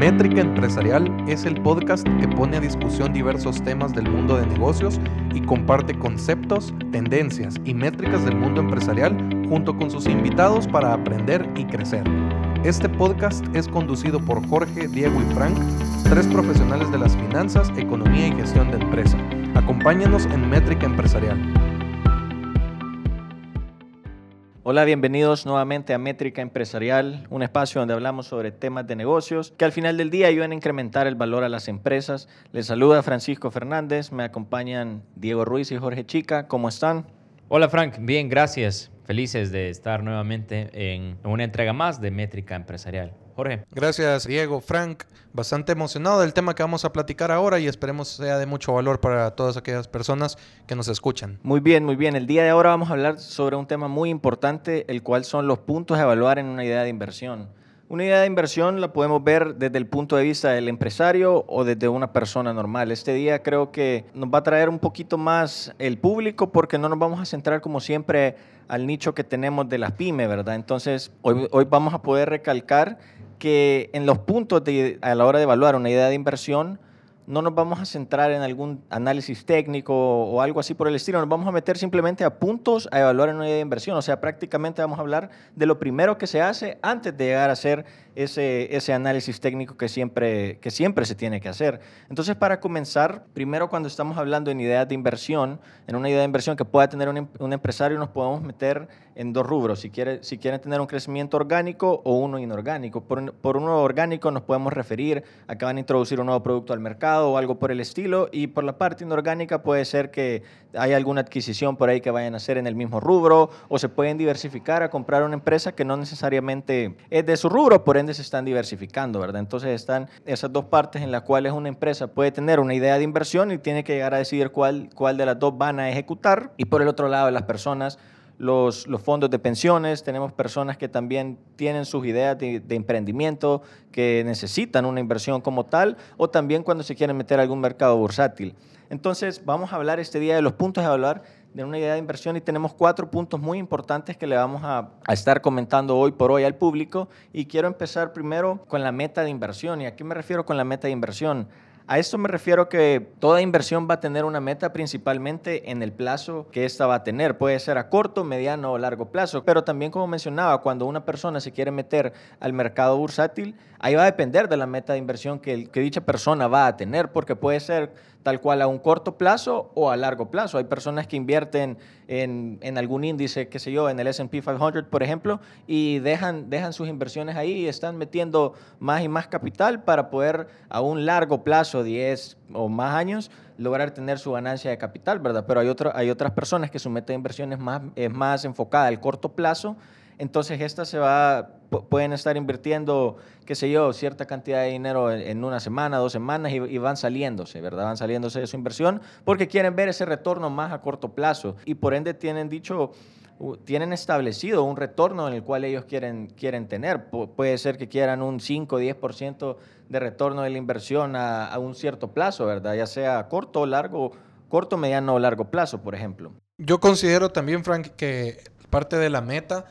Métrica Empresarial es el podcast que pone a discusión diversos temas del mundo de negocios y comparte conceptos, tendencias y métricas del mundo empresarial junto con sus invitados para aprender y crecer. Este podcast es conducido por Jorge, Diego y Frank, tres profesionales de las finanzas, economía y gestión de empresa. Acompáñanos en Métrica Empresarial. Hola, bienvenidos nuevamente a Métrica Empresarial, un espacio donde hablamos sobre temas de negocios que al final del día ayudan a incrementar el valor a las empresas. Les saluda Francisco Fernández, me acompañan Diego Ruiz y Jorge Chica. ¿Cómo están? Hola Frank, bien, gracias. Felices de estar nuevamente en una entrega más de Métrica Empresarial. Jorge. Gracias, Diego, Frank. Bastante emocionado del tema que vamos a platicar ahora y esperemos sea de mucho valor para todas aquellas personas que nos escuchan. Muy bien, muy bien. El día de ahora vamos a hablar sobre un tema muy importante, el cual son los puntos a evaluar en una idea de inversión. Una idea de inversión la podemos ver desde el punto de vista del empresario o desde una persona normal. Este día creo que nos va a traer un poquito más el público porque no nos vamos a centrar como siempre al nicho que tenemos de las pymes, ¿verdad? Entonces, hoy, hoy vamos a poder recalcar que en los puntos a la hora de evaluar una idea de inversión, no nos vamos a centrar en algún análisis técnico o algo así por el estilo, nos vamos a meter simplemente a puntos a evaluar una idea de inversión, o sea, prácticamente vamos a hablar de lo primero que se hace antes de llegar a hacer ese, ese análisis técnico que siempre, que siempre se tiene que hacer. Entonces, para comenzar, primero cuando estamos hablando en ideas de inversión, en una idea de inversión que pueda tener un, em, un empresario, nos podemos meter en dos rubros, si, quiere, si quieren tener un crecimiento orgánico o uno inorgánico. Por, por uno orgánico nos podemos referir a que van a introducir un nuevo producto al mercado o algo por el estilo, y por la parte inorgánica puede ser que haya alguna adquisición por ahí que vayan a hacer en el mismo rubro, o se pueden diversificar a comprar una empresa que no necesariamente es de su rubro, por se están diversificando, ¿verdad? Entonces están esas dos partes en las cuales una empresa puede tener una idea de inversión y tiene que llegar a decidir cuál, cuál de las dos van a ejecutar. Y por el otro lado, las personas los, los, fondos de pensiones, tenemos personas que también tienen sus ideas de, de, emprendimiento, que necesitan una inversión como tal, o también cuando se quieren meter a algún mercado bursátil. Entonces, vamos a hablar este día de los puntos a evaluar de una idea de inversión y tenemos cuatro puntos muy importantes que le vamos a, estar comentando hoy por hoy al público. Y quiero empezar primero con la meta de inversión. ¿Y a qué me refiero con la meta de inversión? A esto me refiero que toda inversión va a tener una meta principalmente en el plazo que ésta va a tener. Puede ser a corto, mediano o largo plazo. Pero también, como mencionaba, cuando una persona se quiere meter al mercado bursátil, ahí va a depender de la meta de inversión que, que dicha persona va a tener, porque puede ser tal cual a un corto plazo o a largo plazo. Hay personas que invierten en, en algún índice, qué sé yo, en el SP 500, por ejemplo, y dejan, dejan sus inversiones ahí y están metiendo más y más capital para poder a un largo plazo, 10 o más años, lograr tener su ganancia de capital, ¿verdad? Pero hay, otro, hay otras personas que su meta de inversión es más, es más enfocada al corto plazo entonces esta se va, pueden estar invirtiendo, qué sé yo, cierta cantidad de dinero en una semana, dos semanas y, van saliéndose, ¿verdad? Van saliéndose de su inversión porque quieren ver ese retorno más a corto plazo y por ende tienen dicho, tienen establecido un retorno en el cual ellos quieren, quieren tener. Pu puede ser que quieran un 5 o 10% de retorno de la inversión a, a un cierto plazo, ¿verdad? Ya sea corto o largo, corto, mediano o largo plazo, por ejemplo. Yo considero también, Frank, que parte de la meta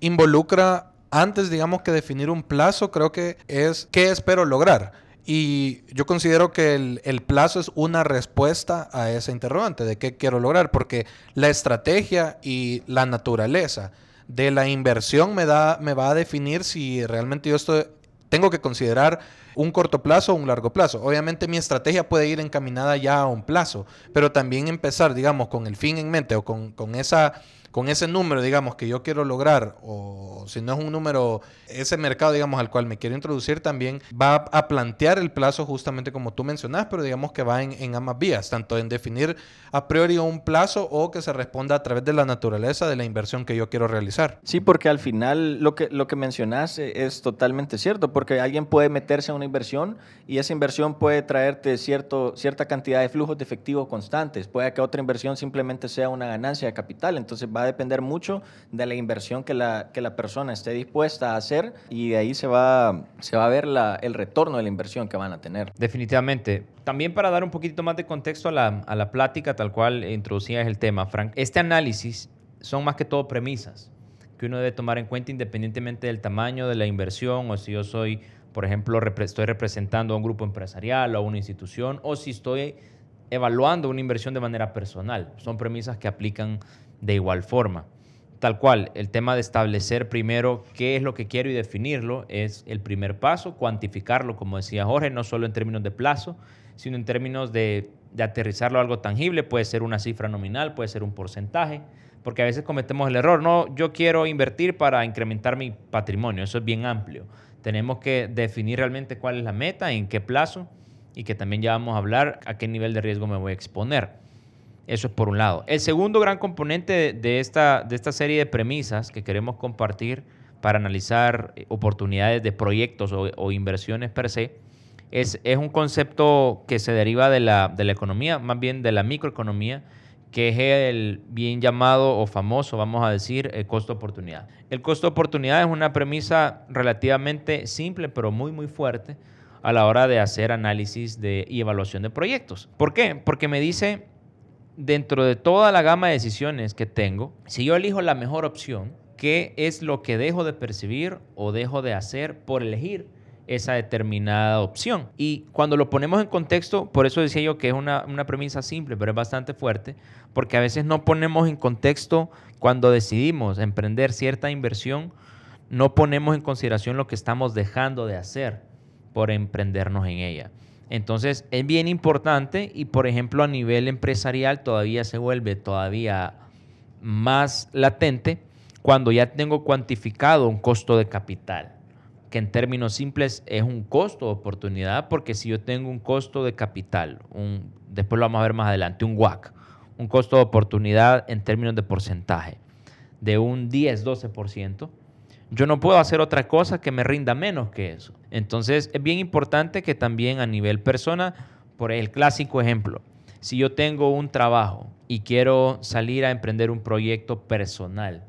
involucra, antes digamos que definir un plazo, creo que es qué espero lograr. Y yo considero que el, plazo es una respuesta a esa interrogante de qué quiero lograr, porque la estrategia y la naturaleza de la inversión me, da, me va a definir si realmente yo estoy, tengo que considerar un corto plazo o un largo plazo. Obviamente mi estrategia puede ir encaminada ya a un plazo, pero también empezar, digamos, con el fin en mente o con, con esa con ese número, digamos, que yo quiero lograr, o si no es un número, ese mercado, digamos, al cual me quiero introducir también, va a plantear el plazo justamente como tú mencionas, pero digamos que va en, en ambas vías, tanto en definir a priori un plazo o que se responda a través de la naturaleza de la inversión que yo quiero realizar. Sí, porque al final lo que, lo que mencionas es totalmente cierto, porque alguien puede meterse a una inversión y esa inversión puede traerte cierto, cierta cantidad de flujos de efectivo constantes, puede que otra inversión simplemente sea una ganancia de capital, entonces va a depender mucho de la inversión que la, que la persona esté dispuesta a hacer y de ahí se va, se va a ver la, el retorno de la inversión que van a tener. Definitivamente. También para dar un poquito más de contexto a la, a la plática tal cual introducías el tema, Frank, este análisis son más que todo premisas que uno debe tomar en cuenta independientemente del tamaño de la inversión o si yo soy por ejemplo, estoy representando a un grupo empresarial o a una institución, o si estoy evaluando una inversión de manera personal. Son premisas que aplican de igual forma. Tal cual, el tema de establecer primero qué es lo que quiero y definirlo es el primer paso, cuantificarlo, como decía Jorge, no solo en términos de plazo, sino en términos de, de aterrizarlo a algo tangible, puede ser una cifra nominal, puede ser un porcentaje, porque a veces cometemos el error, no, yo quiero invertir para incrementar mi patrimonio, eso es bien amplio. Tenemos que definir realmente cuál es la meta, en qué plazo, y que también ya vamos a hablar a qué nivel de riesgo me voy a exponer. Eso es por un lado. El segundo gran componente de esta, de esta serie de premisas que queremos compartir para analizar eh, oportunidades de proyectos o, inversiones per se es, es, un concepto que se deriva de la, de la economía, más bien de la microeconomía, que es el bien llamado o famoso, vamos a decir, el costo-oportunidad. El costo-oportunidad es una premisa relativamente simple, pero muy, muy fuerte a la hora de hacer análisis de, y evaluación de proyectos. ¿Por qué? Porque me dice, dentro de toda la gama de decisiones que tengo, si yo elijo la mejor opción, ¿qué es lo que dejo de percibir o dejo de hacer por elegir esa determinada opción? Y cuando lo ponemos en contexto, por eso decía yo que es una, una premisa simple, pero es bastante fuerte, porque a veces no ponemos en contexto cuando decidimos emprender cierta inversión, no ponemos en consideración lo que estamos dejando de hacer por emprendernos en ella. Entonces es bien importante y por ejemplo a nivel empresarial todavía se vuelve todavía más latente cuando ya tengo cuantificado un costo de capital, que en términos simples es un costo de oportunidad, porque si yo tengo un costo de capital, un, después lo vamos a ver más adelante, un WAC, un costo de oportunidad en términos de porcentaje de un 10-12%, yo no puedo hacer otra cosa que me rinda menos que eso. Entonces es bien importante que también a nivel persona, por el clásico ejemplo, si yo tengo un trabajo y quiero salir a emprender un proyecto personal,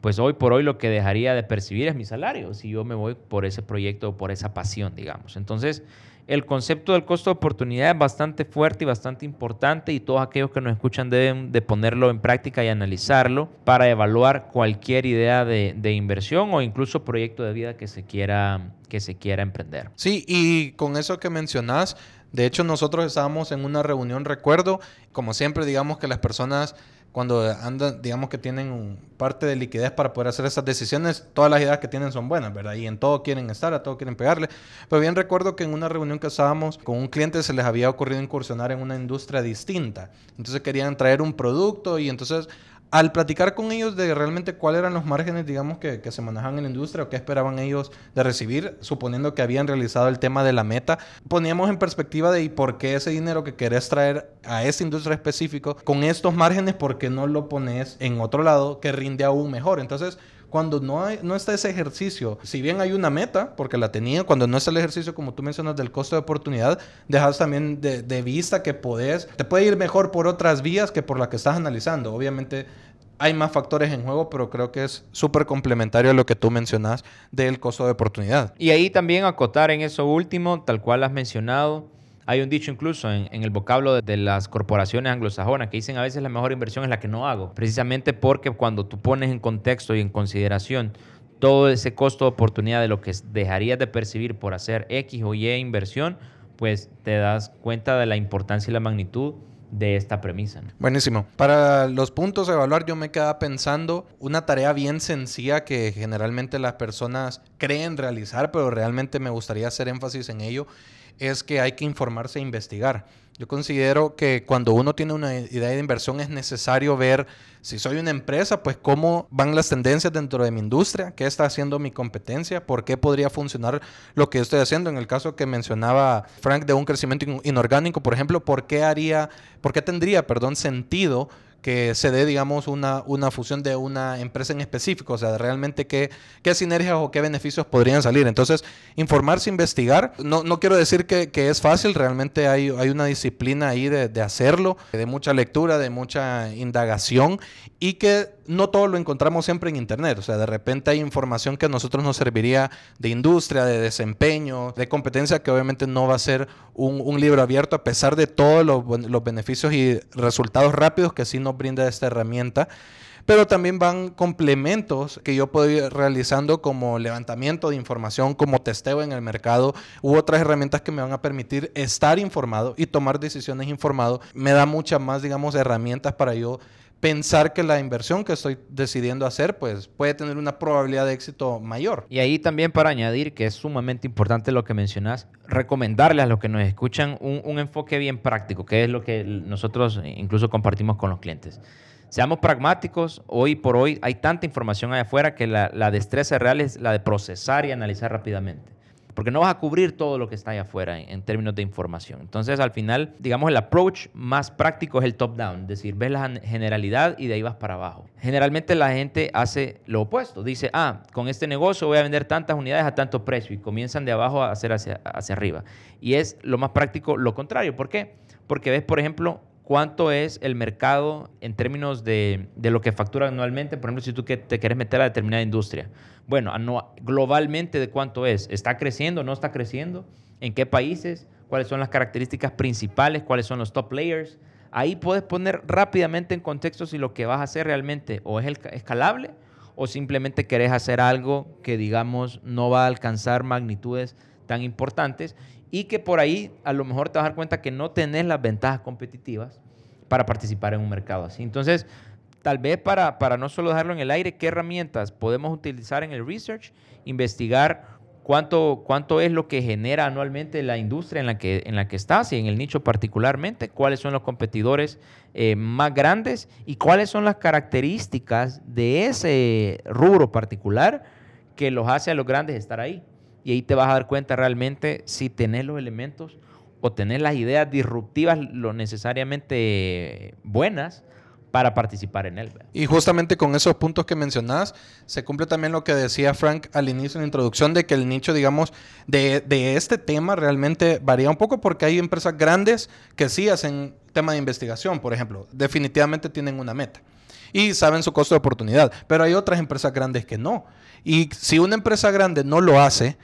pues hoy por hoy lo que dejaría de percibir es mi salario, si yo me voy por ese proyecto o por esa pasión, digamos. Entonces, el concepto del costo de oportunidad es bastante fuerte y bastante importante y todos aquellos que nos escuchan deben de ponerlo en práctica y analizarlo para evaluar cualquier idea de, inversión o incluso proyecto de vida que se quiera, que se quiera emprender. Sí, y con eso que mencionás, de hecho nosotros estábamos en una reunión, recuerdo, como siempre digamos que las personas cuando andan, digamos que tienen parte de liquidez para poder hacer esas decisiones, todas las ideas que tienen son buenas, ¿verdad? Y en todo quieren estar, a todo quieren pegarle. Pero bien recuerdo que en una reunión que estábamos con un cliente se les había ocurrido incursionar en una industria distinta. Entonces querían traer un producto y entonces al platicar con ellos de realmente cuáles eran los márgenes, digamos, que, se manejaban en la industria o qué esperaban ellos de recibir, suponiendo que habían realizado el tema de la meta, poníamos en perspectiva de por qué ese dinero que querés traer a esa industria específico con estos márgenes, ¿por qué no lo pones en otro lado que rinde aún mejor? Entonces, cuando no, no está ese ejercicio, si bien hay una meta, porque la tenía, cuando no está el ejercicio, como tú mencionas, del costo de oportunidad, dejas también de, de vista que podés, te puede ir mejor por otras vías que por la que estás analizando. Obviamente hay más factores en juego, pero creo que es súper complementario a lo que tú mencionas del costo de oportunidad. Y ahí también acotar en eso último, tal cual has mencionado, hay un dicho incluso en, el vocablo de, las corporaciones anglosajonas que dicen a veces la mejor inversión es la que no hago, precisamente porque cuando tú pones en contexto y en consideración todo ese costo de oportunidad de lo que dejarías de percibir por hacer X o Y inversión, pues te das cuenta de la importancia y la magnitud de esta premisa. Buenísimo. Para los puntos a evaluar, yo me quedaba pensando una tarea bien sencilla que generalmente las personas creen realizar, pero realmente me gustaría hacer énfasis en ello, es que hay que informarse e investigar. Yo considero que cuando uno tiene una idea de inversión es necesario ver si soy una empresa, pues cómo van las tendencias dentro de mi industria, qué está haciendo mi competencia, por qué podría funcionar lo que yo estoy haciendo. En el caso que mencionaba Frank de un crecimiento inorgánico, por ejemplo, ¿por qué haría, por qué tendría, perdón, sentido que se dé, digamos, una, una fusión de una empresa en específico, o sea, realmente qué, qué sinergias o qué beneficios podrían salir. Entonces, informarse, investigar, no, no quiero decir que, que, es fácil, realmente hay, hay una disciplina ahí de, de hacerlo, de mucha lectura, de mucha indagación y que no todo lo encontramos siempre en Internet. O sea, de repente hay información que a nosotros nos serviría de industria, de desempeño, de competencia, que obviamente no va a ser un, libro abierto, a pesar de todos los, los, beneficios y resultados rápidos que sí nos brinda esta herramienta. pero también van complementos que yo puedo ir realizando como levantamiento de información, como testeo en el mercado u otras herramientas que me van a permitir estar informado y tomar decisiones informado. Me da muchas más, digamos, herramientas para yo pensar que la inversión que estoy decidiendo hacer pues puede tener una probabilidad de éxito mayor. Y ahí también para añadir que es sumamente importante lo que mencionas, recomendarles a los que nos escuchan un, enfoque bien práctico, que es lo que nosotros incluso compartimos con los clientes. Seamos pragmáticos, hoy por hoy hay tanta información allá afuera que la destreza real es la de procesar y analizar rápidamente porque no vas a cubrir todo lo que está allá afuera en, términos de información. Entonces, al final, digamos, el approach más práctico es el top-down, es decir, ves la generalidad y de ahí vas para abajo. Generalmente la gente hace lo opuesto, dice, ah, con este negocio voy a vender tantas unidades a tanto precio y comienzan de abajo a hacer hacia, hacia arriba. Y es lo más práctico lo contrario. ¿Por qué? Porque ves, por ejemplo, cuánto es el mercado en términos de, de, lo que factura anualmente. Por ejemplo, si tú que te quieres meter a determinada industria. Bueno, globalmente de cuánto es. ¿Está creciendo? ¿No está creciendo? ¿En qué países? ¿Cuáles son las características principales? ¿Cuáles son los top players? Ahí puedes poner rápidamente en contexto si lo que vas a hacer realmente o es escalable o simplemente querés hacer algo que digamos no va a alcanzar magnitudes tan importantes y que por ahí a lo mejor te vas a dar cuenta que no tenés las ventajas competitivas para participar en un mercado así. Entonces, tal vez para, para no solo dejarlo en el aire, qué herramientas podemos utilizar en el research, investigar cuánto, cuánto es lo que genera anualmente la industria en la, que, en la que estás y en el nicho particularmente, cuáles son los competidores eh, más grandes y cuáles son las características de ese rubro particular que los hace a los grandes estar ahí. Y ahí te vas a dar cuenta realmente si tenés los elementos o tenés las ideas disruptivas lo necesariamente buenas para participar en él. Y justamente con esos puntos que mencionás, se cumple también lo que decía Frank al inicio en la introducción, de que el nicho, digamos, de, de este tema realmente varía un poco porque hay empresas grandes que sí hacen tema de investigación, por ejemplo, definitivamente tienen una meta y saben su costo de oportunidad, pero hay otras empresas grandes que no. Y si una empresa grande no lo hace,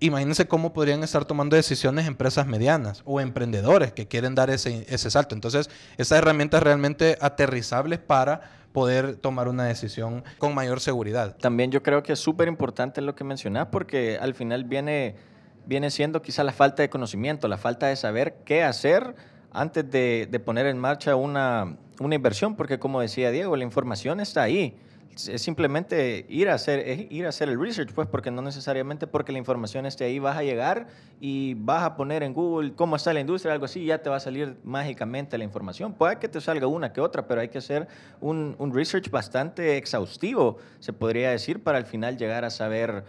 imagínense cómo podrían estar tomando decisiones empresas medianas o emprendedores que quieren dar ese, ese salto. Entonces, esa herramienta es realmente aterrizable para poder tomar una decisión con mayor seguridad. También yo creo que es súper importante lo que mencionas porque al final viene, viene siendo quizá la falta de conocimiento, la falta de saber qué hacer antes de, de poner en marcha una, una inversión, porque como decía Diego, la información está ahí. Es simplemente ir a hacer ir a hacer el research pues porque no necesariamente porque la información esté ahí vas a llegar y vas a poner en Google cómo está la industria algo así ya te va a salir mágicamente la información. Puede que te salga una que otra pero hay que hacer un, un research bastante exhaustivo se podría decir para al final llegar a saber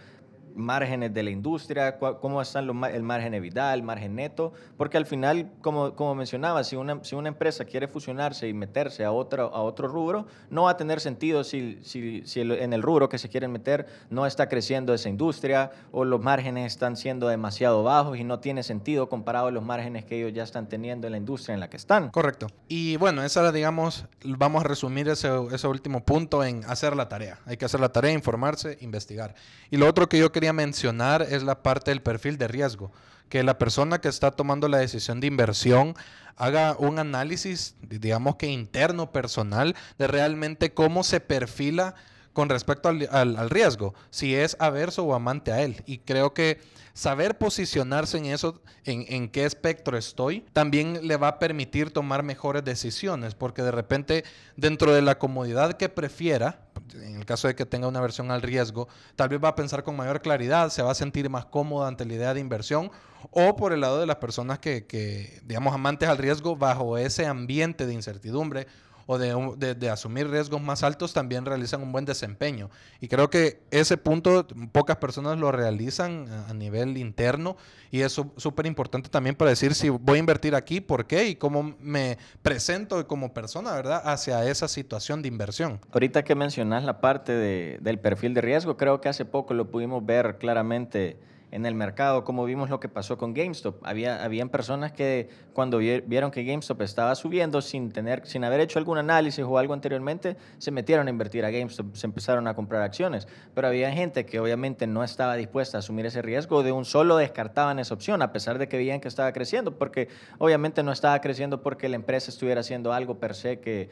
márgenes de la industria, cómo están los, el margen EBITDA, el margen neto, porque al final, como, como mencionaba, si una, si una empresa quiere fusionarse y meterse a otro, a otro rubro, no va a tener sentido si, si, si en el rubro que se quieren meter no está creciendo esa industria o los márgenes están siendo demasiado bajos y no tiene sentido comparado a los márgenes que ellos ya están teniendo en la industria en la que están. Correcto. Y bueno, esa digamos, vamos a resumir ese, ese último punto en hacer la tarea. Hay que hacer la tarea, informarse, investigar. Y lo otro que yo quería mencionar es la parte del perfil de riesgo. Que la persona que está tomando la decisión de inversión haga un análisis, digamos que interno, personal, de realmente cómo se perfila con respecto al, riesgo, si es averso o amante a él. Y creo que saber posicionarse en eso, en, qué espectro estoy, también le va a permitir tomar mejores decisiones, porque de repente dentro de la comodidad que prefiera, en el caso de que tenga una versión al riesgo, tal vez va a pensar con mayor claridad, se va a sentir más cómodo ante la idea de inversión, o por el lado de las personas que, que digamos, amantes al riesgo bajo ese ambiente de incertidumbre o de, de, asumir riesgos más altos también realizan un buen desempeño. Y creo que ese punto pocas personas lo realizan a, nivel interno y es súper importante también para decir si voy a invertir aquí, por qué y cómo me presento como persona, ¿verdad?, hacia esa situación de inversión. Ahorita que mencionas la parte de, del perfil de riesgo, creo que hace poco lo pudimos ver claramente en el mercado, como vimos lo que pasó con GameStop. Había, habían personas que cuando vieron que GameStop estaba subiendo sin, tener, sin haber hecho algún análisis o algo anteriormente, se metieron a invertir a GameStop, se empezaron a comprar acciones. Pero había gente que obviamente no estaba dispuesta a asumir ese riesgo, de un solo descartaban esa opción, a pesar de que veían que estaba creciendo, porque obviamente no estaba creciendo porque la empresa estuviera haciendo algo per se que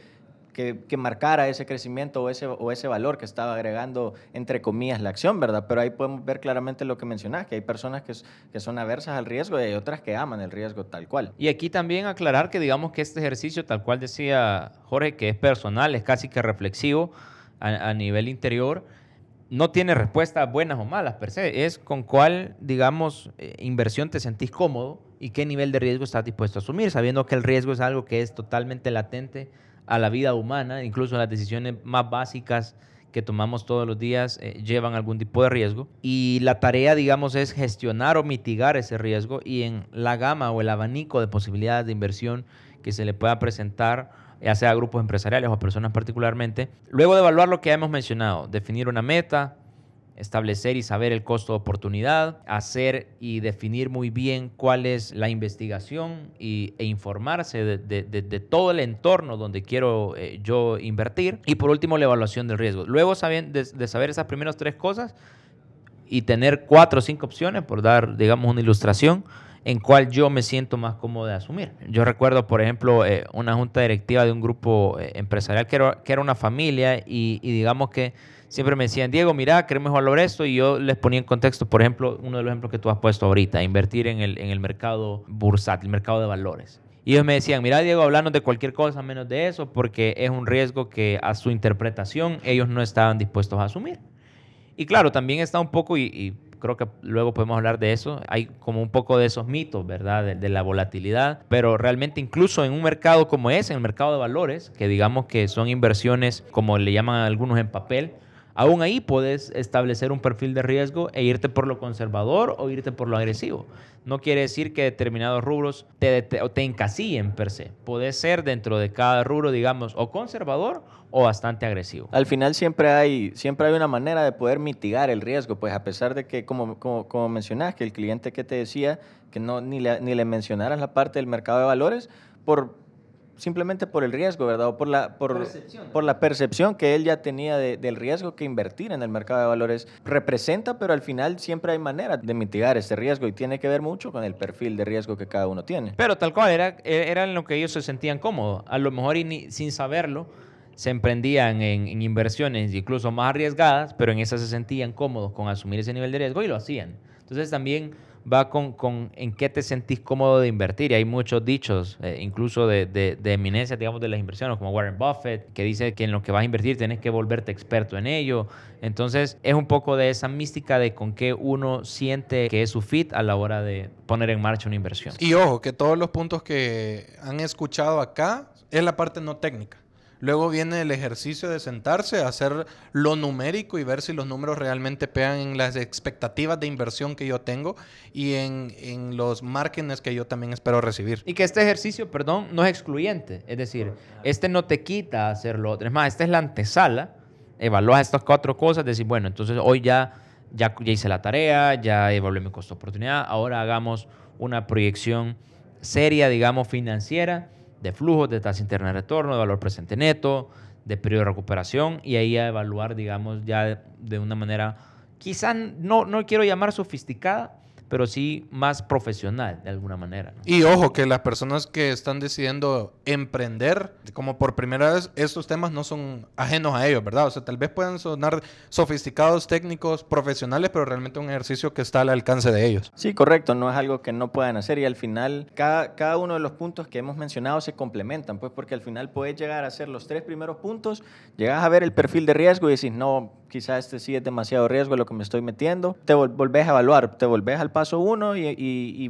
que, marcara ese crecimiento o ese, o ese valor que estaba agregando, entre comillas, la acción, ¿verdad? Pero ahí podemos ver claramente lo que mencionás, que hay personas que, que son aversas al riesgo y hay otras que aman el riesgo tal cual. Y aquí también aclarar que digamos que este ejercicio, tal cual decía Jorge, que es personal, es casi que reflexivo a, a nivel interior, no tiene respuestas buenas o malas per se, es con cuál, digamos, eh, inversión te sentís cómodo y qué nivel de riesgo estás dispuesto a asumir, sabiendo que el riesgo es algo que es totalmente latente a la vida humana, incluso las decisiones más básicas que tomamos todos los días eh, llevan algún tipo de riesgo y la tarea, digamos, es gestionar o mitigar ese riesgo y en la gama o el abanico de posibilidades de inversión que se le pueda presentar ya sea a grupos empresariales o a personas particularmente. Luego de evaluar lo que hemos mencionado, definir una meta, establecer y saber el costo de oportunidad, hacer y definir muy bien cuál es la investigación y, e informarse de, todo el entorno donde quiero eh, yo invertir. Y por último, la evaluación del riesgo. Luego de, saber esas primeras tres cosas y tener cuatro o cinco opciones, por dar, digamos, una ilustración, en cuál yo me siento más cómodo de asumir. Yo recuerdo, por ejemplo, eh, una junta directiva de un grupo eh, empresarial que era, que era, una familia y, digamos que siempre me decían, Diego, mira, queremos valorar esto y yo les ponía en contexto, por ejemplo, uno de los ejemplos que tú has puesto ahorita, invertir en el, en el mercado bursátil, el mercado de valores. Y ellos me decían, mira Diego, hablarnos de cualquier cosa menos de eso, porque es un riesgo que a su interpretación ellos no estaban dispuestos a asumir. Y claro, también está un poco, y creo que luego podemos hablar de eso. Hay como un poco de esos mitos, ¿verdad? De, la volatilidad, pero realmente incluso en un mercado como ese, en el mercado de valores, que digamos que son inversiones, como le llaman algunos en papel, aún ahí puedes establecer un perfil de riesgo e irte por lo conservador o irte por lo agresivo. No quiere decir que determinados rubros te, te, te encasillen per se. Puede ser dentro de cada rubro, digamos, o conservador o bastante agresivo. Al final siempre hay, siempre hay una manera de poder mitigar el riesgo, pues a pesar de que, como, como, como que el cliente que te decía que no, ni, ni le mencionaras la parte del mercado de valores, por, simplemente por el riesgo, ¿verdad? O por la, por, por la percepción que él ya tenía del riesgo que invertir en el mercado de valores representa, pero al final siempre hay manera de mitigar ese riesgo y tiene que ver mucho con el perfil de riesgo que cada uno tiene. Pero tal cual, era, era en lo que ellos se sentían cómodos, a lo mejor y sin saberlo se emprendían en, inversiones incluso más arriesgadas, pero en esas se sentían cómodos con asumir ese nivel de riesgo y lo hacían. Entonces también va con, con en qué te sentís cómodo de invertir. Y hay muchos dichos, eh, incluso de, de, de digamos, de las inversiones, como Warren Buffett, que dice que en lo que vas a invertir tienes que volverte experto en ello. Entonces es un poco de esa mística de con qué uno siente que es su fit a la hora de poner en marcha una inversión. Y ojo, que todos los puntos que han escuchado acá es la parte no técnica. Luego viene el ejercicio de sentarse, hacer lo numérico y ver si los números realmente pegan en las expectativas de inversión que yo tengo y en, los márgenes que yo también espero recibir. Y que este ejercicio, perdón, no es excluyente. Es decir, este no te quita hacerlo otro. Es más, esta es la antesala. Evalúas estas cuatro cosas, decir, bueno, entonces hoy ya, ya, ya hice la tarea, ya evalué mi costo oportunidad, ahora hagamos una proyección seria, digamos, financiera de flujos, de tasa interna de retorno, de valor presente neto, de periodo de recuperación y ahí a evaluar, digamos, ya de, una manera, quizás no, no quiero llamar sofisticada, pero sí más profesional de alguna manera. Y ojo, que las personas que están decidiendo emprender, como por primera vez, estos temas no son ajenos a ellos, ¿verdad? O sea, tal vez puedan sonar sofisticados, técnicos, profesionales, pero realmente un ejercicio que está al alcance de ellos. Sí, correcto, no es algo que no puedan hacer y al final cada, cada uno de los puntos que hemos mencionado se complementan, pues porque al final puedes llegar a hacer los tres primeros puntos, llegas a ver el perfil de riesgo y decís, no, quizás este sí es demasiado riesgo lo que me estoy metiendo, te volvés a evaluar, te volvés al paso uno y,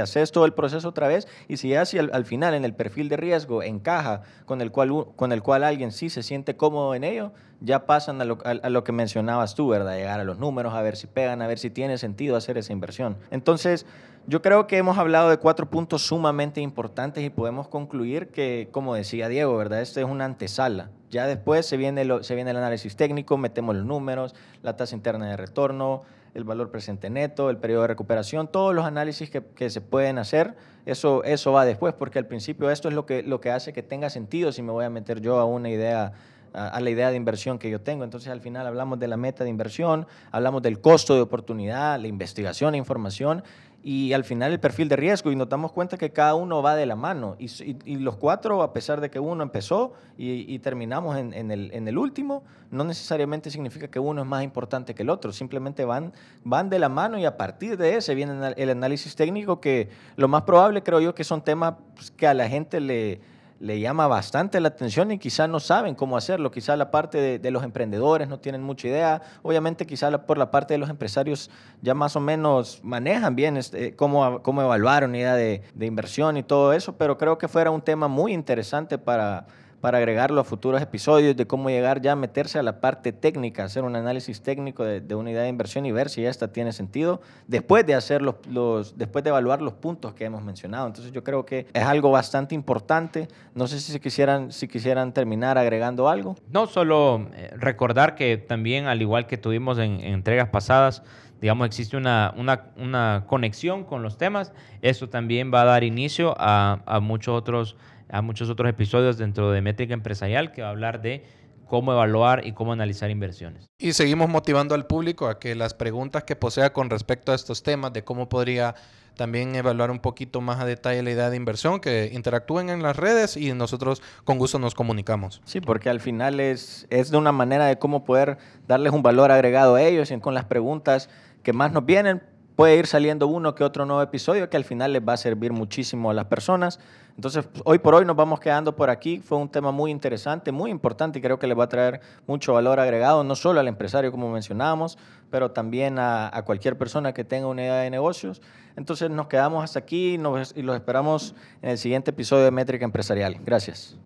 haces todo el proceso otra vez y si ya al, al, final en el perfil de riesgo encaja con el, cual, con el cual alguien sí se siente cómodo en ello, ya pasan a lo, a, lo, que mencionabas tú, ¿verdad? Llegar a los números, a ver si pegan, a ver si tiene sentido hacer esa inversión. Entonces, yo creo que hemos hablado de cuatro puntos sumamente importantes y podemos concluir que, como decía Diego, ¿verdad? Este es una antesala. Ya después se viene, lo, se viene el análisis técnico, metemos los números, la tasa interna de retorno, el valor presente neto, el periodo de recuperación, todos los análisis que, que, se pueden hacer, eso, eso va después, porque al principio esto es lo que, lo que hace que tenga sentido si me voy a meter yo a una idea a, la idea de inversión que yo tengo. Entonces al final hablamos de la meta de inversión, hablamos del costo de oportunidad, la investigación e información y al final el perfil de riesgo y nos damos cuenta que cada uno va de la mano. Y, los cuatro, a pesar de que uno empezó y, terminamos en, el, en, el, último, no necesariamente significa que uno es más importante que el otro, simplemente van, van de la mano y a partir de ese viene el análisis técnico que lo más probable creo yo que son temas pues, que a la gente le le llama bastante la atención y quizás no saben cómo hacerlo. Quizás la parte de, los emprendedores no tienen mucha idea. Obviamente quizás por la parte de los empresarios ya más o menos manejan bien este, cómo, cómo evaluar una idea de, de inversión y todo eso, pero creo que fuera un tema muy interesante para para agregarlo a futuros episodios de cómo llegar ya a meterse a la parte técnica, hacer un análisis técnico de, de una idea de inversión y ver si esta tiene sentido después de hacer los, los, después de evaluar los puntos que hemos mencionado. Entonces yo creo que es algo bastante importante. No sé si quisieran, si quisieran terminar agregando algo. No, solo eh, recordar que también, al igual que tuvimos en, entregas pasadas, digamos, existe una, una, conexión con los temas. Esto también va a dar inicio a, a muchos otros a muchos otros episodios dentro de Métrica Empresarial que va a hablar de cómo evaluar y cómo analizar inversiones. Y seguimos motivando al público a que las preguntas que posea con respecto a estos temas, de cómo podría también evaluar un poquito más a detalle la idea de inversión, que interactúen en las redes y nosotros con gusto nos comunicamos. Sí, porque al final es, es de una manera de cómo poder darles un valor agregado a ellos y con las preguntas que más nos vienen, puede ir saliendo uno que otro nuevo episodio que al final les va a servir muchísimo a las personas. Entonces, hoy por hoy nos vamos quedando por aquí. Fue un tema muy interesante, muy importante y creo que les va a traer mucho valor agregado, no solo al empresario, como mencionábamos, pero también a, cualquier persona que tenga una idea de negocios. Entonces, nos quedamos hasta aquí y los esperamos en el siguiente episodio de Métrica Empresarial. Gracias.